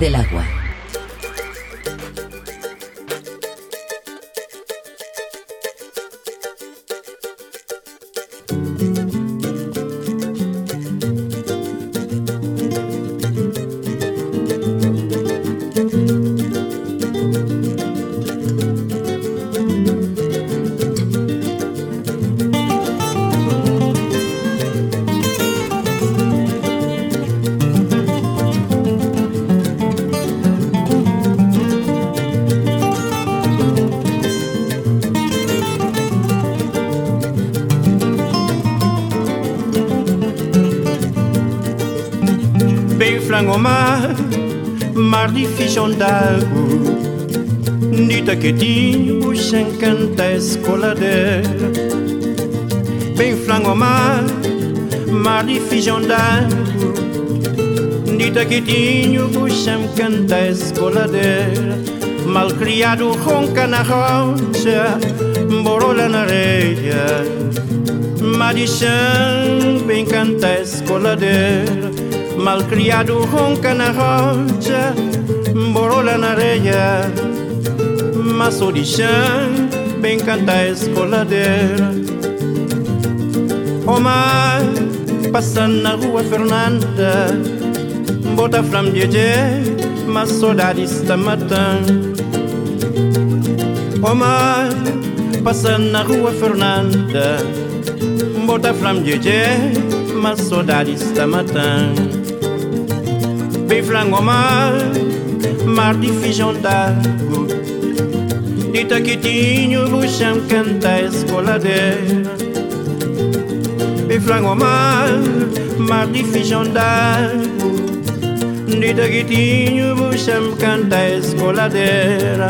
del agua. Mar, mar difícil d'água. Dita quietinho, bucha encanta escoladeira. Bem flango mar, mar difícil d'água. Dita quietinho, bucha encanta escoladeira. Malcriado ronca na rocha, borola na areia. Madichão, bem canta escoladeira malcriado ronca na rocha, borola na areia, de chão, bem canta a escoladeira. O mar, passando na rua Fernanda, bota flam de mas saudade está matando. O mar, passando na rua Fernanda, bota flam de mas saudade está matando bem flango mar, mar de feijão d'água. De taquitinho, buchão canta escoladeira. Bem flango mar, mar de feijão d'água. De taquitinho, buchão canta escoladeira.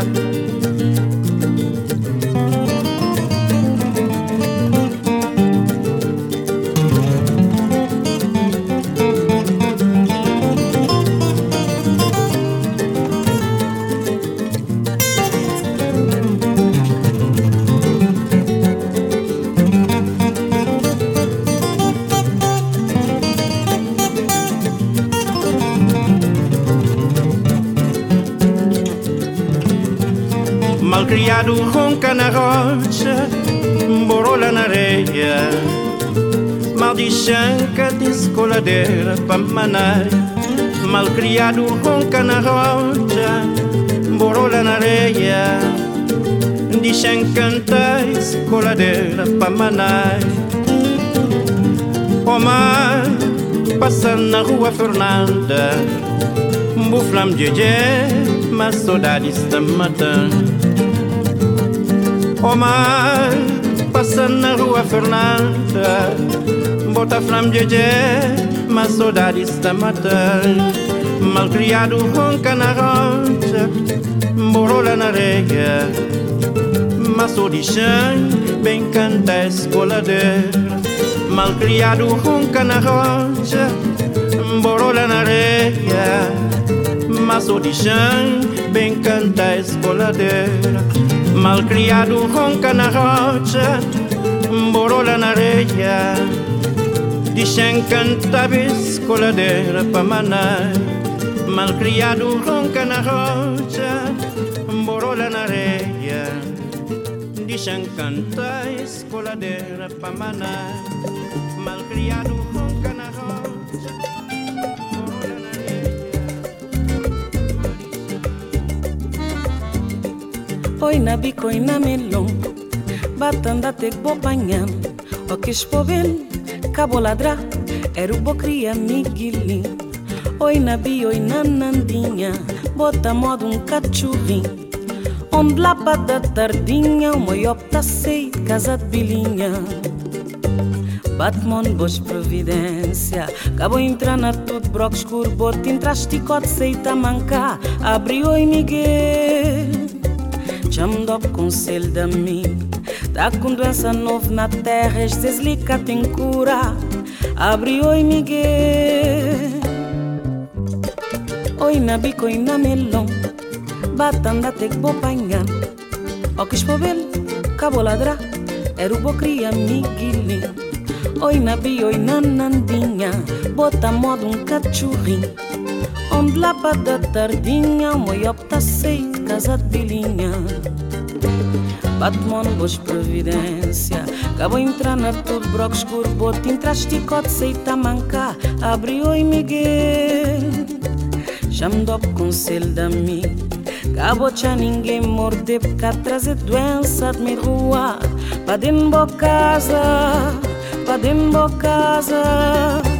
Criado ronca na rocha, borola na areia. Maldichanca descoladeira pra manai. Malcriado ronca na rocha, borola na areia. Dichan canta escoladeira pra manai. O oh, mar passa na rua Fernanda, buflam de mas saudade está matando. O mar passa na rua Fernanda Bota flam de mas saudade está matando Malcriado ronca na rocha Borola na areia. Maço de chão, bem canta a escoladeira Malcriado ronca na rocha Borola na areia. Maço de chão, bem canta a escoladeira Malcriado ronca na rocha, borola na areia. Dicen canta coladeira pa manai. Malcriado ronca na rocha, borola na areia. Dicen canta coladeira pa manai. Malcriado ronca Oi na bico oi na melon Batanda Era o bocria miguilin Oi na bi oi na nandinha Bota modo um cachorrinho On blapa da tardinha O moiopta sei casa de bilinha Batman boas providência Cabo entrar na tudo broco escuro Bota entraste cote sei tamanca Abriu oi Miguel Chamo do conselho da mim Tá com doença nova na terra Deslica tem cura Abre oi Miguel. Oi na bico oi na melão Batanda te que vou O que espobel Cabo ladra Era o bo cria Miguelinho Oi nabi, oi nanandinha Bota modo um cachorrinho Onde lá para da tardinha Moi opta sei casa de bilinha Batman, boas providência Acabou entrar na tudo broco escuro Bote entraste cote sei tamanca Abriu oi Miguel. Dou conselho da mim Acabou já ninguém morder Porque trazer doença de minha rua. Pra dentro casa Pra dentro casa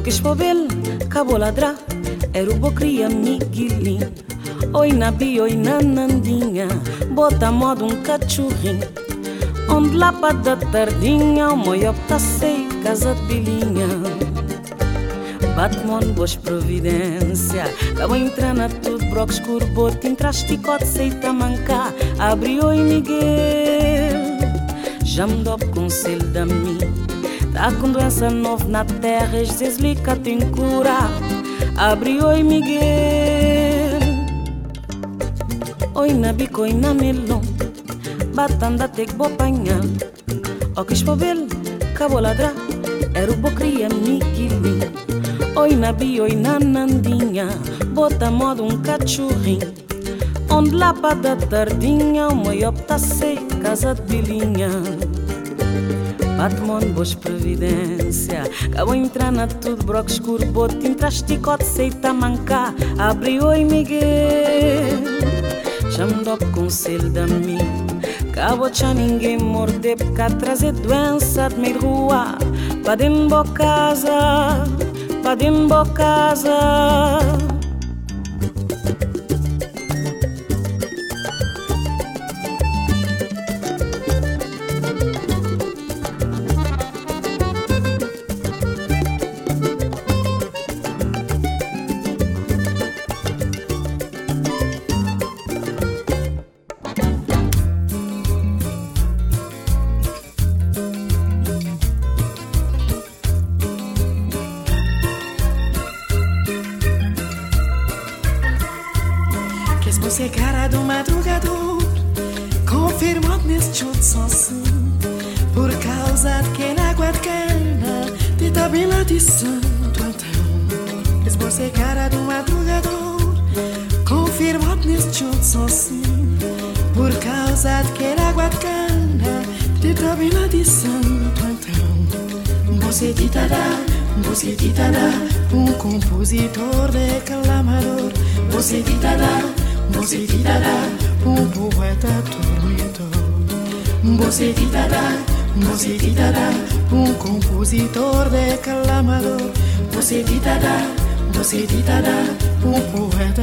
que espobel, cabo ladra Era o bocria miguelinho Oi na bi, oi na nandinha Bota modo um cachorrinho Onde lá para da tardinha O moio tá sei, casa de bilinha Batman, boas providência Cabo entra na tudo, escuro Bote, entraste, cote, sei tamanca Abriu e Miguel já me dou conselho da mim Tá com doença nova na terra Jesus lica tem cura Abre oi Miguel. Oi na bico, oi na melão Batanda te que vou apanhar O que espobel, cabo ladra Era o bocria Miguelinho Oi na bi, oi na nandinha Bota modo um cachorrinho Onde lá para da tardinha O maior tá sei casa de bilinha Batman, boas providência. Acabou entrar na tudo, broco escuro Bote, entraste, cote, sei tamanca Abre oi Miguel. Me dou conselho da mim Acabou já ninguém morder Porque trazer doença de meio rua Pra dentro casa Pra dentro casa tormentor Você ditará, você ditará um compositor declamador. Você ditará, você ditará um poeta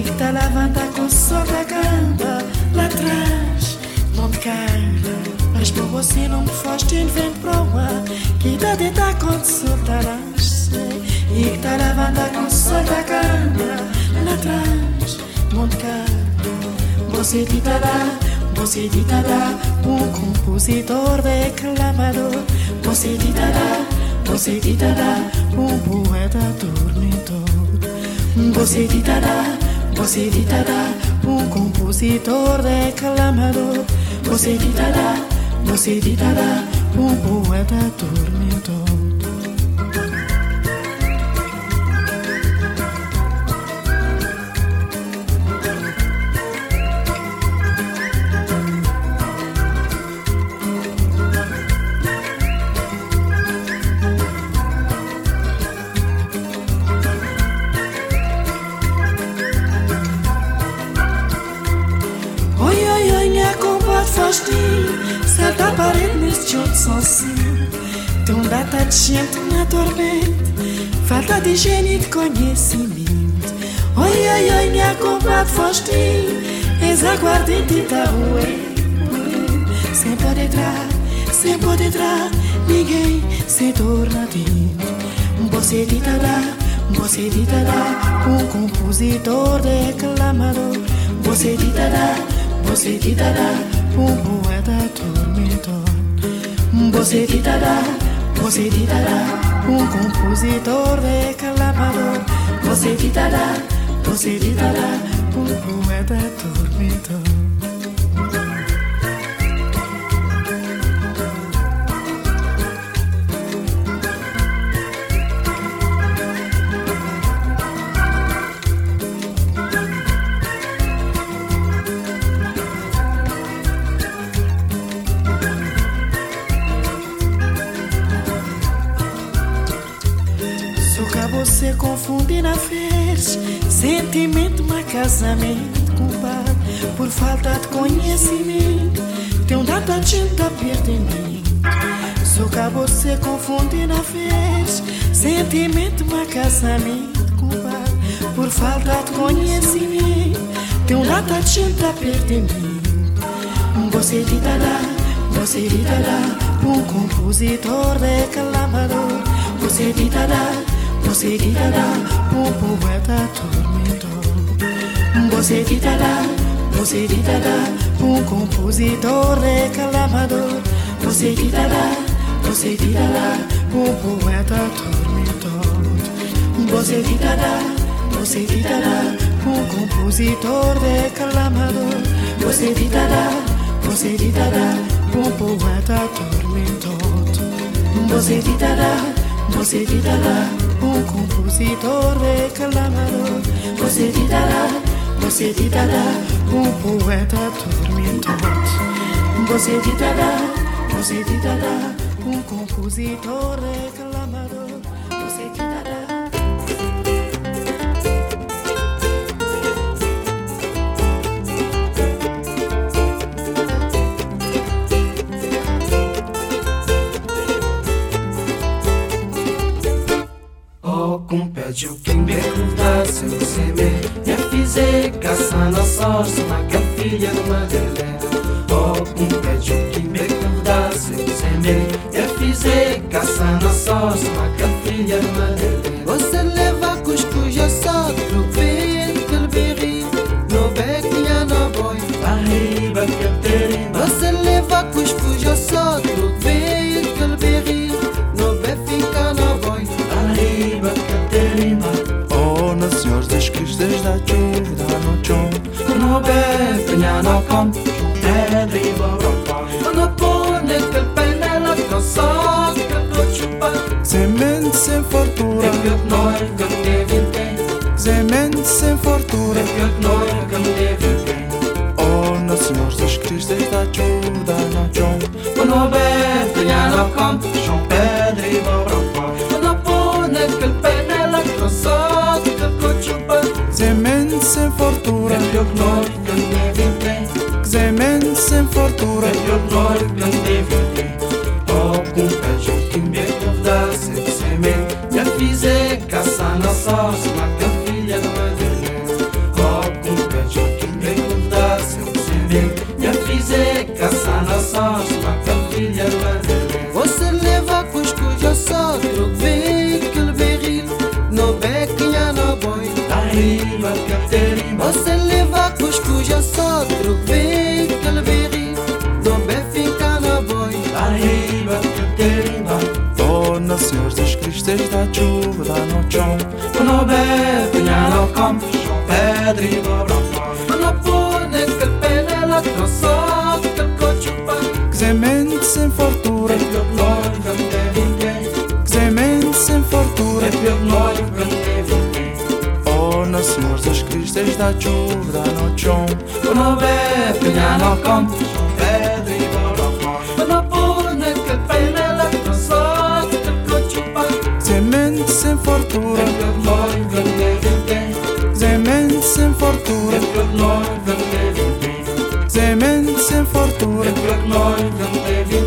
que tá lavando com o sol da canta Lá atrás, me cala Mas por você não faz ter vento ar Que tá de dar E que tá lavando com o sol da canta Lá atrás, me cala Você ditará você ditará um compositor declamador. Você ditará você ditará um poeta tormentor Você ditará, você ditará um compositor declamador. Você ditará, você ditará um poeta tormentor sozinho. De gente na tormenta, falta de higiene de conhecimento. Oi, oi, oi, minha compadre Faustinho, és aguardente da rua. Sem poder entrar, sem poder entrar, ninguém se torna dentro. Você de lá, você de lá, um compositor declamador. Você de lá, você de lá, um poeta tormentor. Você de lá, você de lá, um compositor declamador. Você de lá, você de lá, um poeta tormentor. Casamento, compadre Por falta de conhecimento. Tem um data gente a perdendo Só que você confunde na fez Sentimento, mas casamento, compadre Por falta de conhecimento. Tem um data gente a perdendo Você de lá, você de lá Um compositor declamador Você de lá você gritará, um poeta. Você gritará, você gritará, um compositor reclamador. Você gritará, você gritará, um poeta tormentor. Você gritará, você gritará, um compositor declamador. Você gritará, você gritará, um poeta tormentor. Você gritará, você gritará um compositor reclamador. Você te dará, você te dará um poeta tormentor. Você te dará, você te dará um compositor física, sana sorte, uma que é filha do Madelé. Oh, um pediu quem perguntar se você me é física, sana sorte, uma que é filha do Madelé. best Italiano com Terrible Quando pone quel pennello Lo so che lo ciupa Se men se fortuna E più noi che devi te Se men se fortuna E più noi che devi te O nos mors da shkrish dhe ta quda në qom Unë best Italiano com fartura, Que eu não que eu devo ter. semente sem fartura. Que eu devo ter. semente sem fartura. Que eu não que eu devo ter. Oh, no Senhor Jesus Cristo, desde a chuva da noite. Uno bebe ya no campo, son pedra y borroco. Uno pone que el pene la trozo, Plec noi vrem de vinte Semeni sem fortură Plec noi vrem de vinte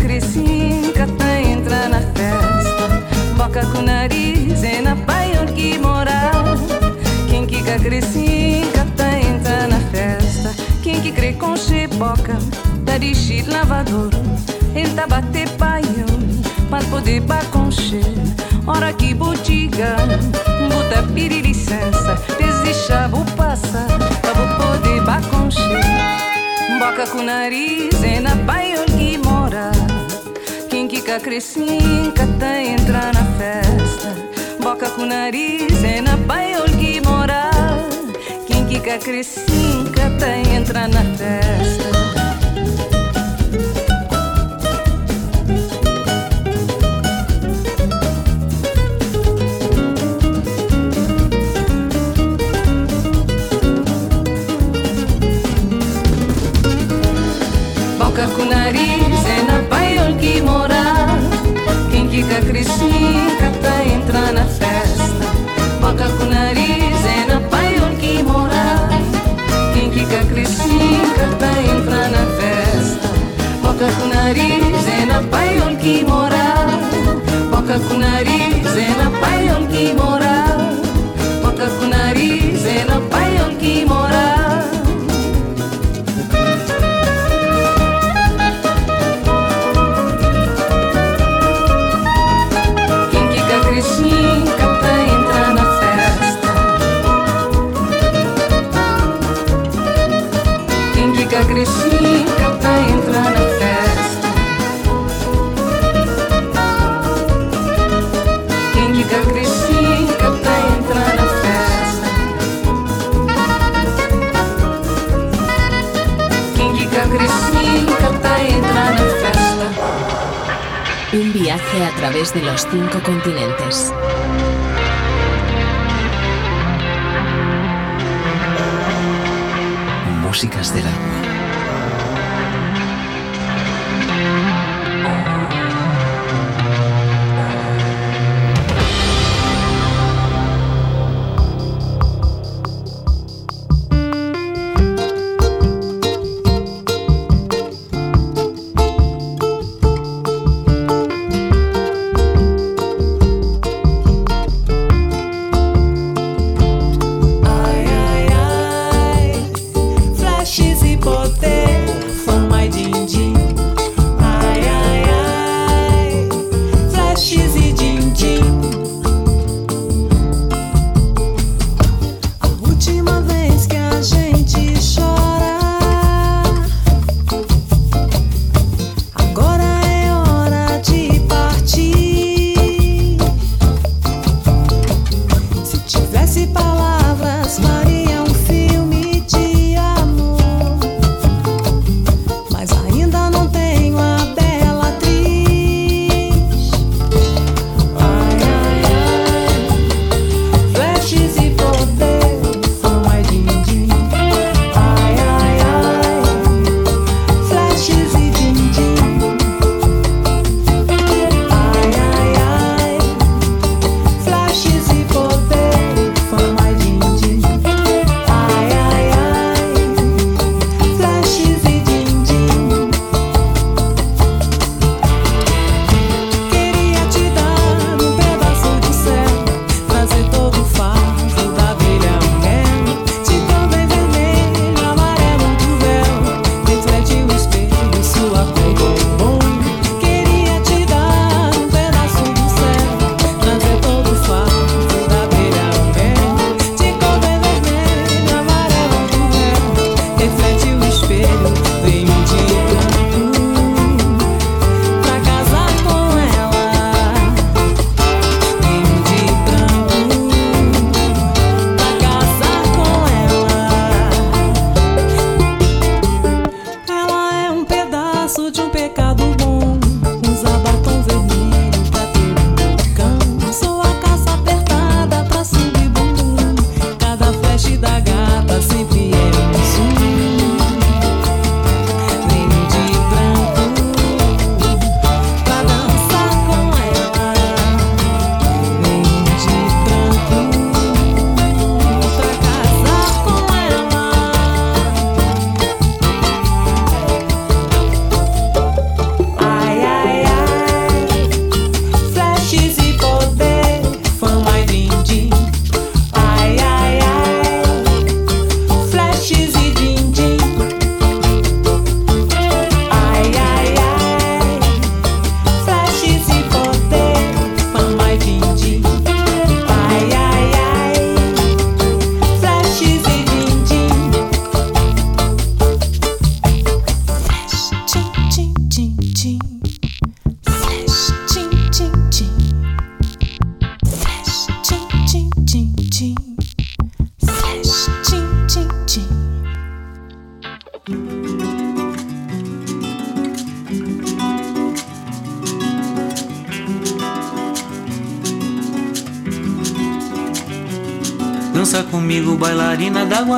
cresci em tá entra na festa. Boca com nariz, e na pai que morar. Quem que cresci em tá entra na festa. Quem que crê com cheboca, tá tarixi lavador. Ele tá bater paião, para poder baconcher. Hora que botiga, bota piri licença, desista, vou passar, pra poder baconcher. Boca com nariz, e na paião Cricinca, crescinha tem entrar na festa. Boca com nariz, é na paiolgui moral. Quem quica, crescinha tem entrar na festa. Boca com nariz Chica, crescida tá entrar na festa. Boca com nariz, é na pai que mora. Quem quica, crescida tá entrar na festa. Boca com nariz, é na pai que mora. Boca com nariz, é na pai que mora. Boca com nariz. 5,4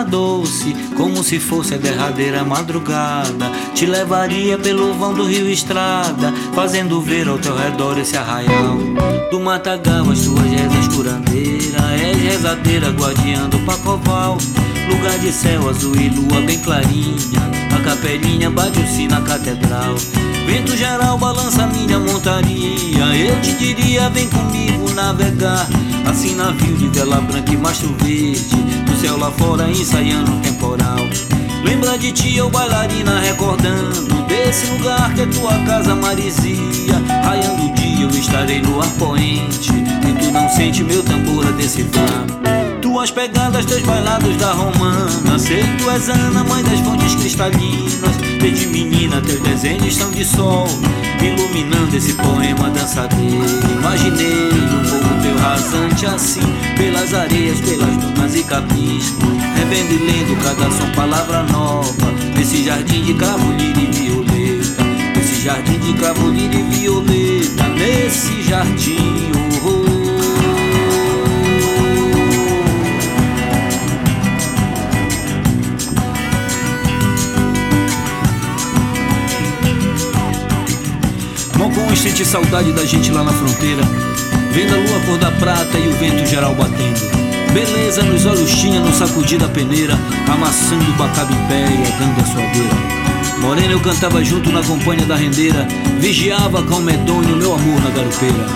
doce, como se fosse a derradeira madrugada. Te levaria pelo vão do rio Estrada, fazendo ver ao teu redor esse arraial. Do matagal as tuas rezas curandeira, és rezadeira guardiando pacoval. Lugar de céu azul e lua bem clarinha, a capelinha bate o sino na catedral. Vento geral balança minha montaria, eu te diria vem comigo navegar Assim navio de vela branca e mastro verde Do céu lá fora ensaiando um temporal. Lembra de ti, eu bailarina recordando Desse lugar que é tua casa marizia. Raiando o dia eu estarei no ar poente E tu não sente meu tambor a decifrar. Tuas pegadas, teus bailados da romana Sei que tu és Ana, mãe das fontes cristalinas. Desde menina teus desenhos são de sol Iluminando esse poema dançadeiro Imaginei um pouco teu rasante assim Pelas areias, pelas dunas e capins. Revendo e lendo cada som, palavra nova Nesse jardim de cravo, lírio e violeta. Nesse jardim de cravo, lírio e violeta Nesse jardim, sente saudade da gente lá na fronteira. Vendo a lua cor da prata e o vento geral batendo. Beleza nos olhos tinha no sacudir da peneira, amassando o bacaba em pé e dando a sua beira. Morena eu cantava junto na companhia da rendeira, vigiava com medonho meu amor na garupeira.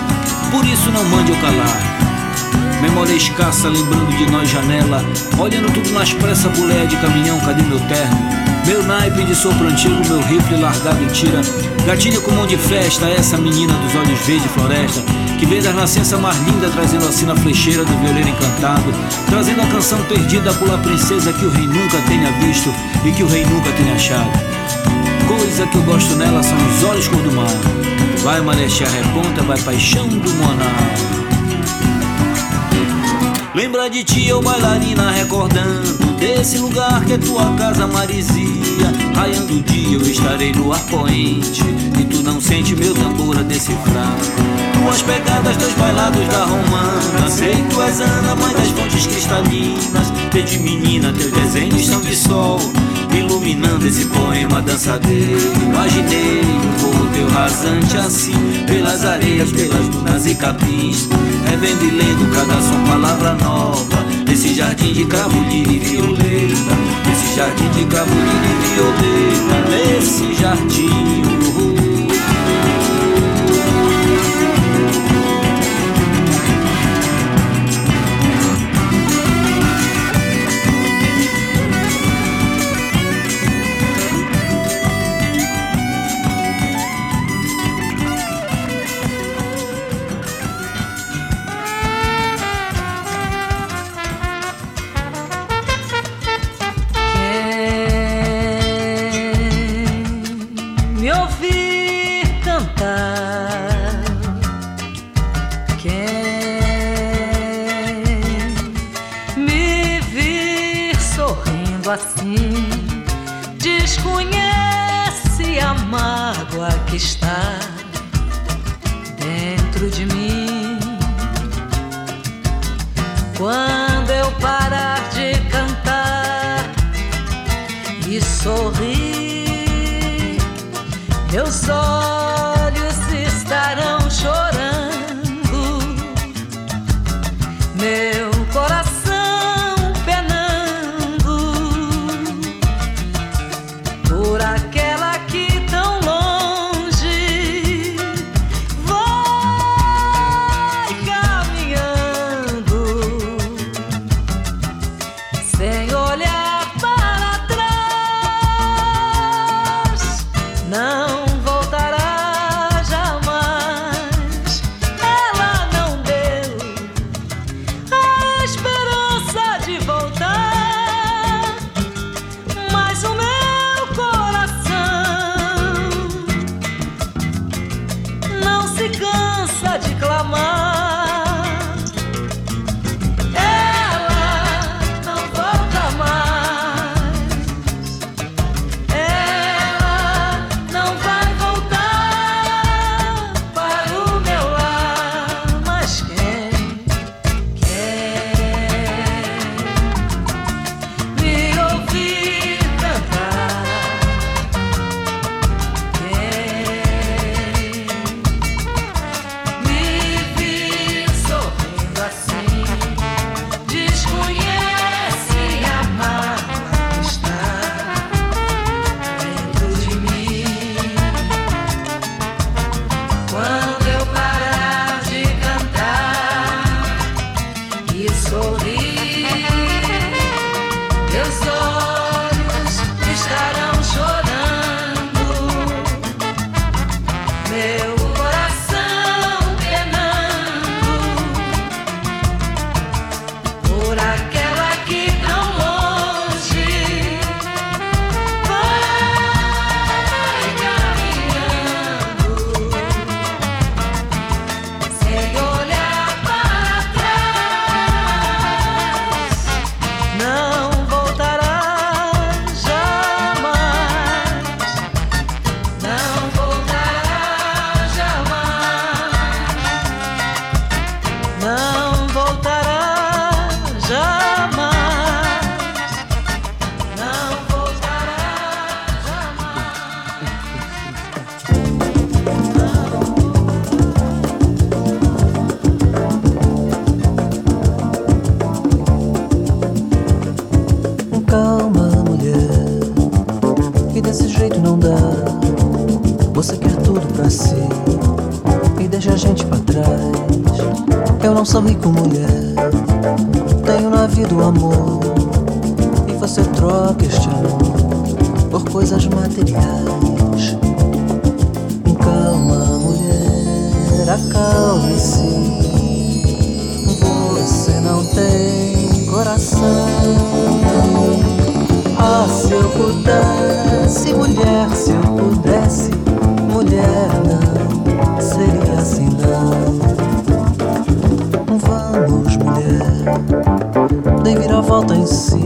Por isso não mande eu calar. Memória escassa lembrando de nós janela, olhando tudo nas pressas, boleia de caminhão, cadê meu terno? Meu naipe de sopro antigo, meu rifle largado em tira. Gatilha com mão de festa, essa menina dos olhos verde floresta. Que vem da nascença mais linda, trazendo assim na flecheira do violeiro encantado. Trazendo a canção perdida pela princesa que o rei nunca tenha visto e que o rei nunca tenha achado. Coisa que eu gosto nela são os olhos cor do mar. Vai marechar reponta, vai paixão do monar. Lembra de ti, eu bailarina, recordando Desse lugar que é tua casa marizia. Raiando o dia eu estarei no ar poente E tu não sente meu tambor a decifrar Tuas pegadas, teus bailados da romana. Sei que tu és Ana, mãe das fontes cristalinas. Desde menina teus desenhos são de sol. Iluminando esse poema dançadeiro. Imaginei voo teu rasante assim. Pelas areias, pelas dunas e capins Revendo e lendo cada som, palavra nova. Nesse jardim de lírio e violeta. Nesse jardim de lírio e violeta. Nesse jardim, pudesse, mulher, se eu pudesse, mulher, não seria assim, não. Vamos, mulher, dê vira a volta em si.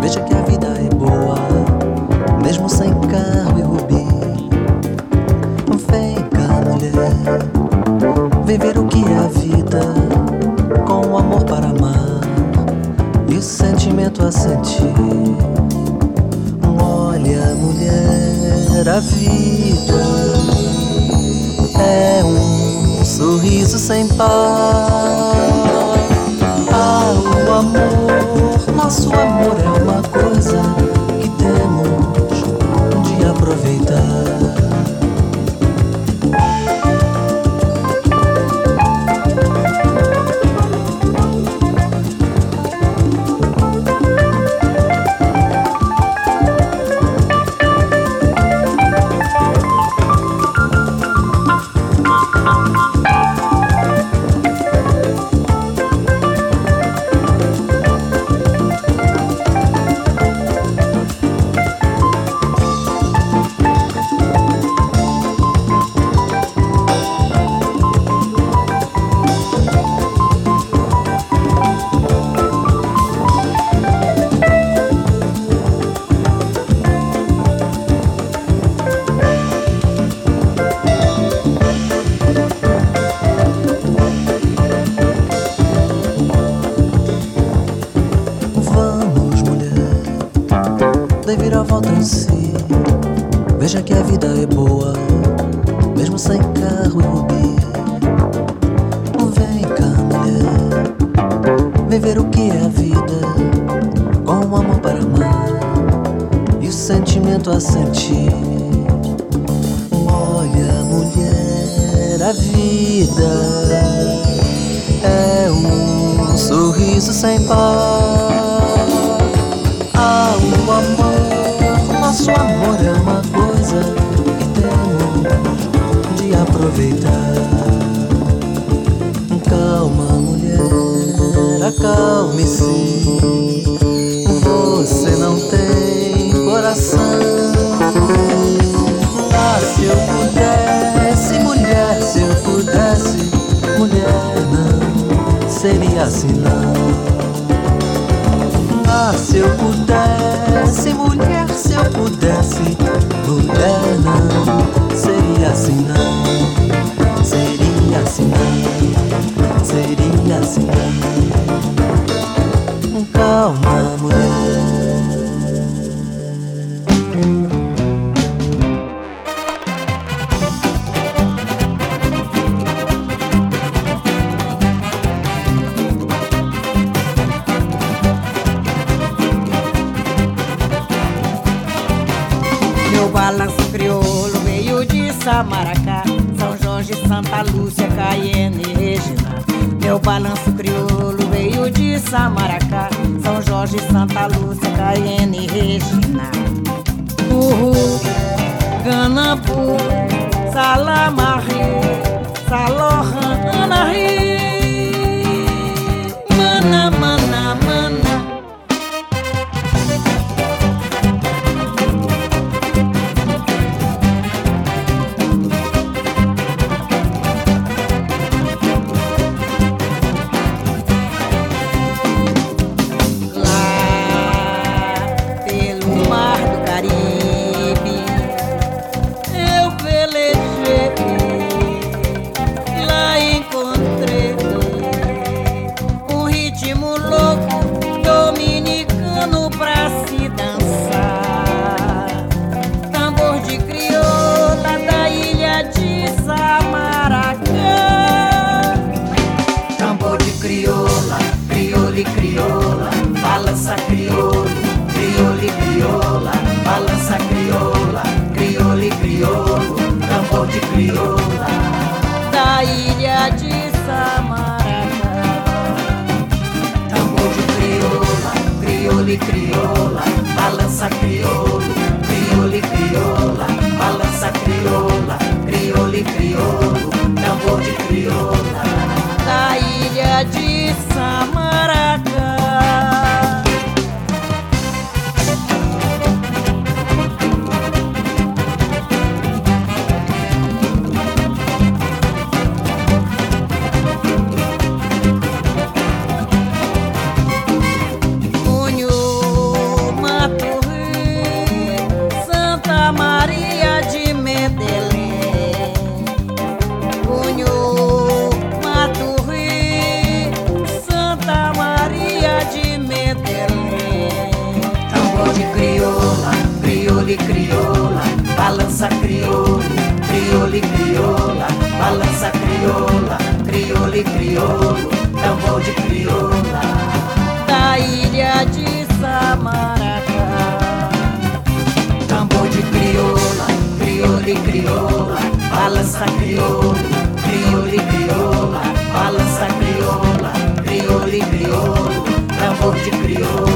Veja que a vida é boa, mesmo sem carro e rubi. Vem cá, mulher, vem ver o que é a vida, com o amor para amar e o sentimento a sentir. Mulher, a vida é um sorriso sem par. Ah, o amor, nosso amor é uma coisa em si. Veja que a vida é boa, mesmo sem carro e rubi. Vem cá, mulher, vem ver o que é a vida, com o amor para amar e o sentimento a sentir. Olha, mulher, a vida é um sorriso sem par. Ah, o amor, nosso amor é uma coisa que temos de aproveitar. Calma, mulher, acalme-se. Você não tem coração. Ah, se eu pudesse, mulher, se eu pudesse, mulher, não seria assim, não. Se eu pudesse, mulher, se eu pudesse, mulher, não seria assim, não. Seria assim, não. Seria assim, não. Calma, mulher. Crioula e crioulo, tambor de crioula. Da ilha de Samaracá. Tambor de crioula, crioula e crioula, balança crioula, crioula e crioula, balança crioula, crioula e crioulo, tambor de crioula.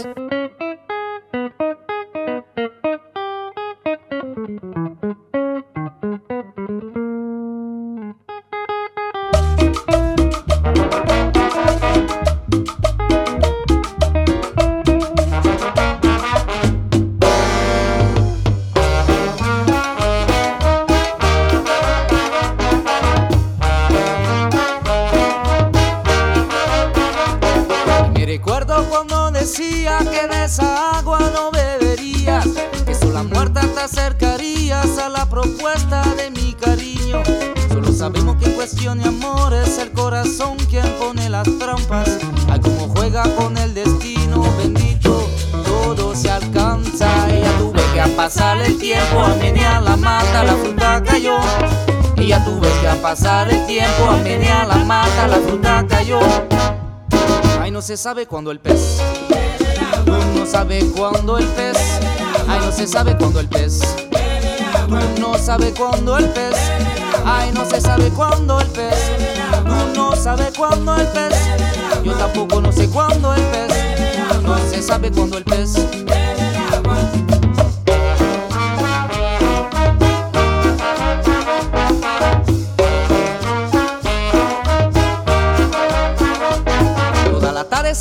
ilusión y amor es el corazón quien pone las trampas. Ay, como juega con el destino, bendito, todo se alcanza. Y ya tuve que pasar el tiempo, a menear la mata, la fruta cayó. Y ya tuve que pasar el tiempo, a menear la mata, la fruta cayó. Ay, no se sabe cuándo el pez. No sabe cuándo el pez. Ay, no se sabe cuándo el pez. No sabe cuándo el pez. Ay, no se sabe cuándo el pez. no sabe cuándo el pez. Yo tampoco no sé cuándo el pez. No se sabe cuándo el pez.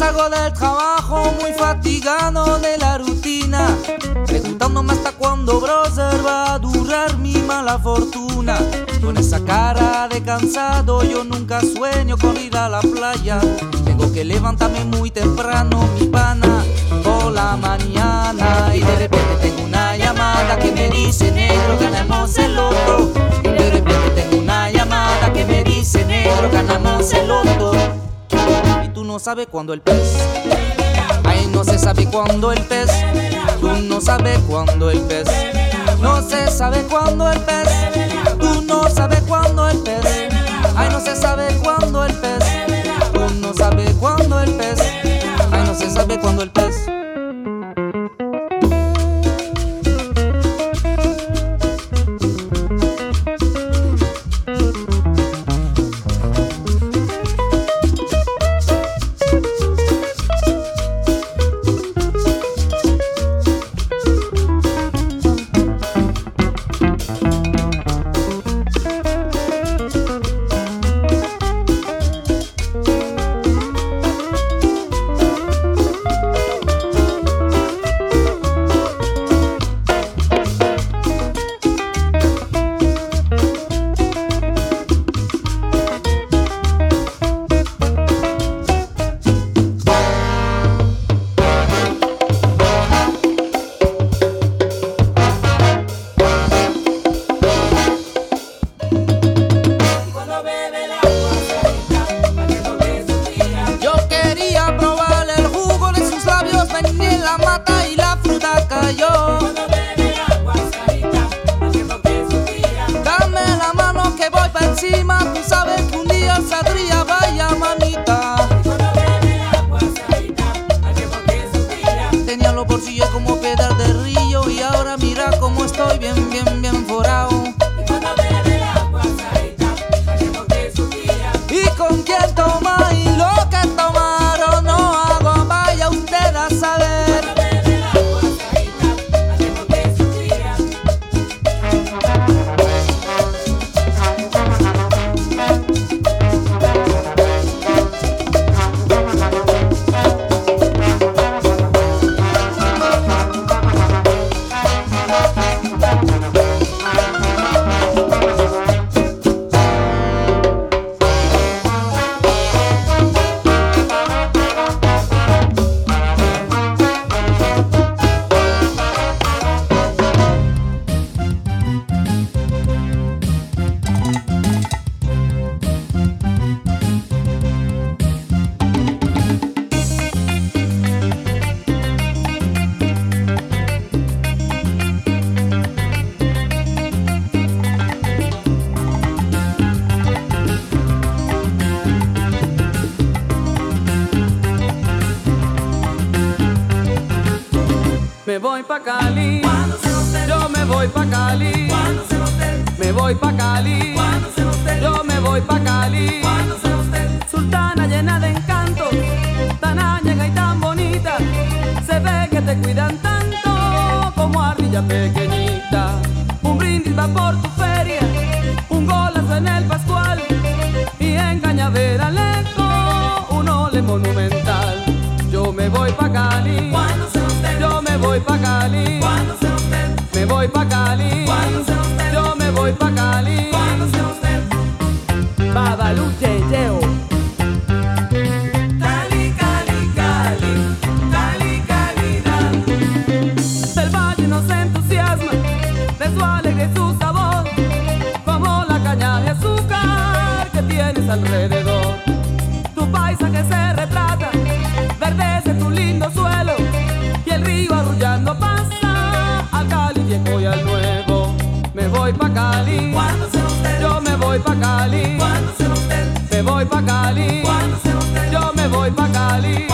salgo del trabajo muy fatigado de la rutina, preguntándome hasta cuándo, brother, va a durar mi mala fortuna. Con esa cara de cansado, yo nunca sueño con ir a la playa. Tengo que levantarme muy temprano, mi pana, por la mañana. Y de repente tengo una llamada que me dice, negro, ganamos el loto. Y de repente tengo una llamada que me dice, negro, ganamos el loto no sabe cuándo el pez. Ay, no se sabe cuándo el pez. Tú no sabes cuándo el pez. No se sabe cuándo el pez sabe cuándo empezó. Ay, no se sabe cuándo Yo me voy pa' Cali.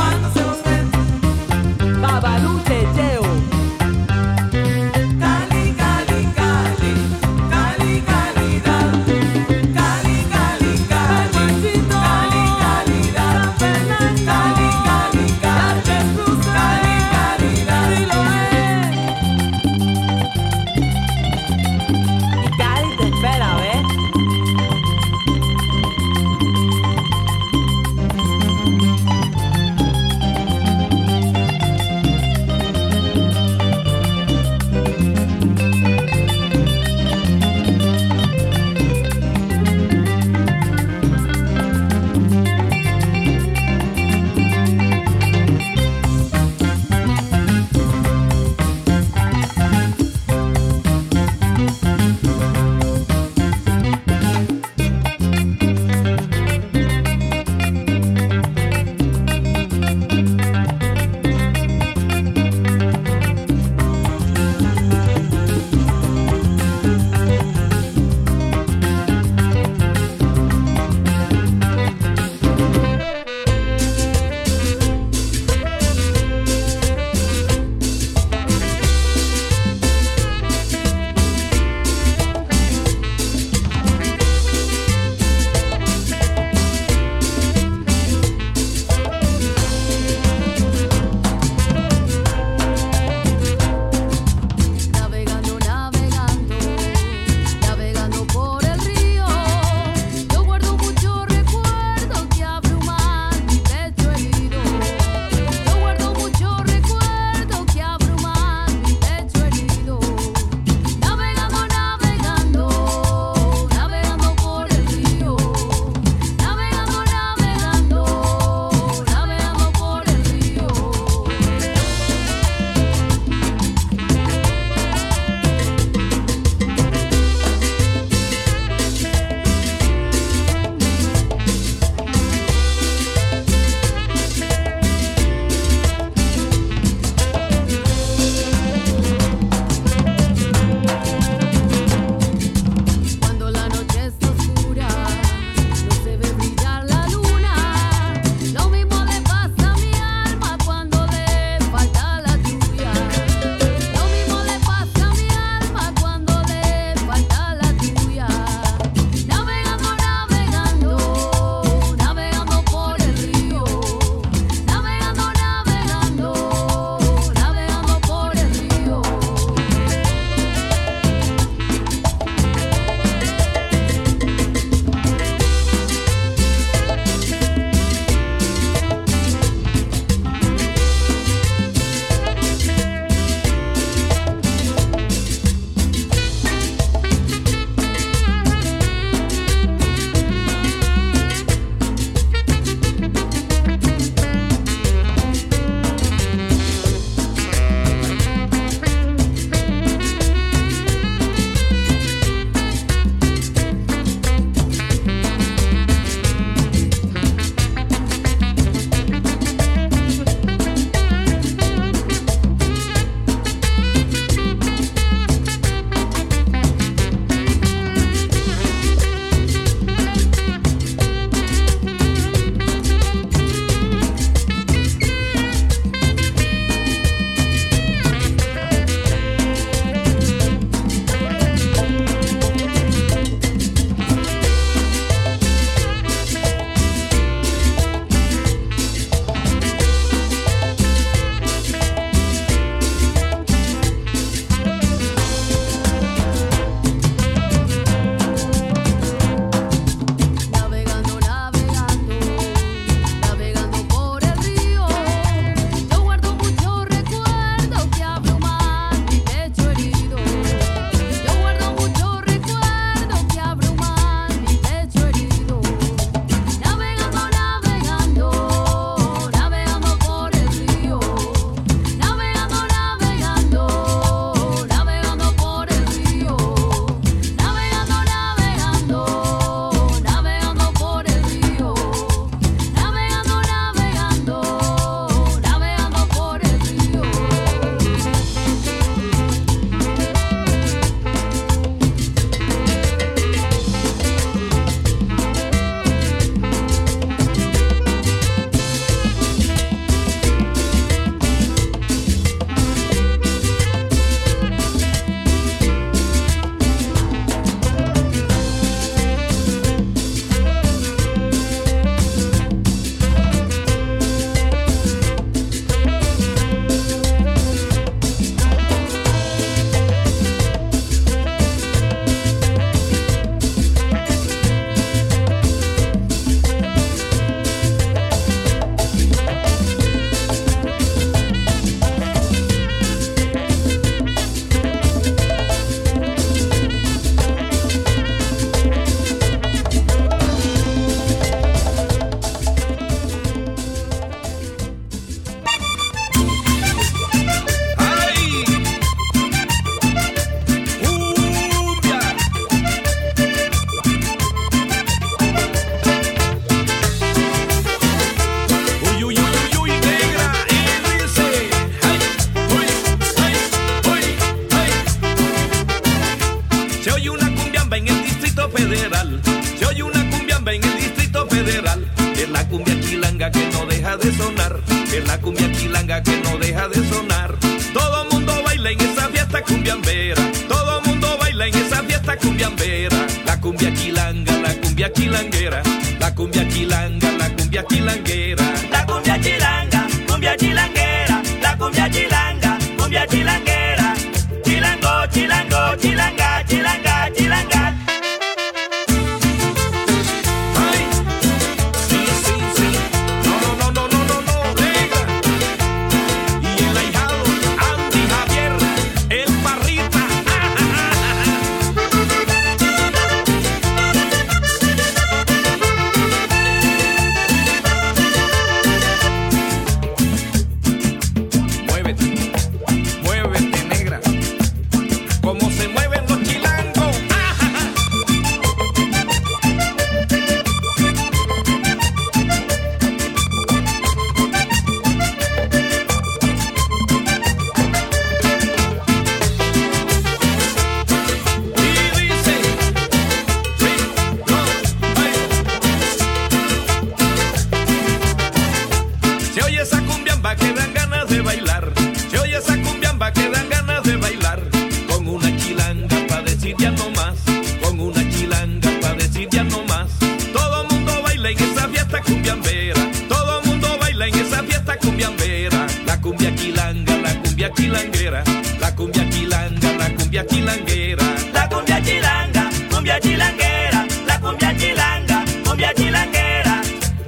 Cumbiamba que dan ganas de bailar. Se oye esa cumbiamba que dan ganas de bailar. Con una chilanga pa' decir ya no más. Con una chilanga pa' decir ya no más. Todo mundo baila en esa fiesta cumbiambera. Todo mundo baila en esa fiesta cumbiambera. La cumbia chilanga, la cumbia chilanguera. La cumbia chilanga, la cumbia chilanguera. La cumbia chilanga, cumbia chilanguera, la cumbia chilanga, cumbia chilanguera.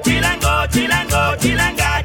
Chilango, chilango, chilanga,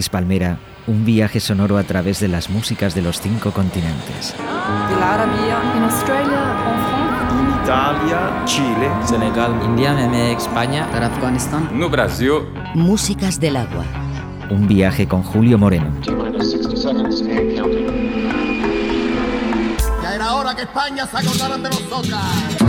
Gladys Palmera, un viaje sonoro a través de las músicas de los cinco continentes. En Australia, en. Italia, Chile, Senegal, India, España, Afganistán, no Brasil. Músicas del agua. Un viaje con Julio Moreno. Ya era hora que España se acordara de nosotras.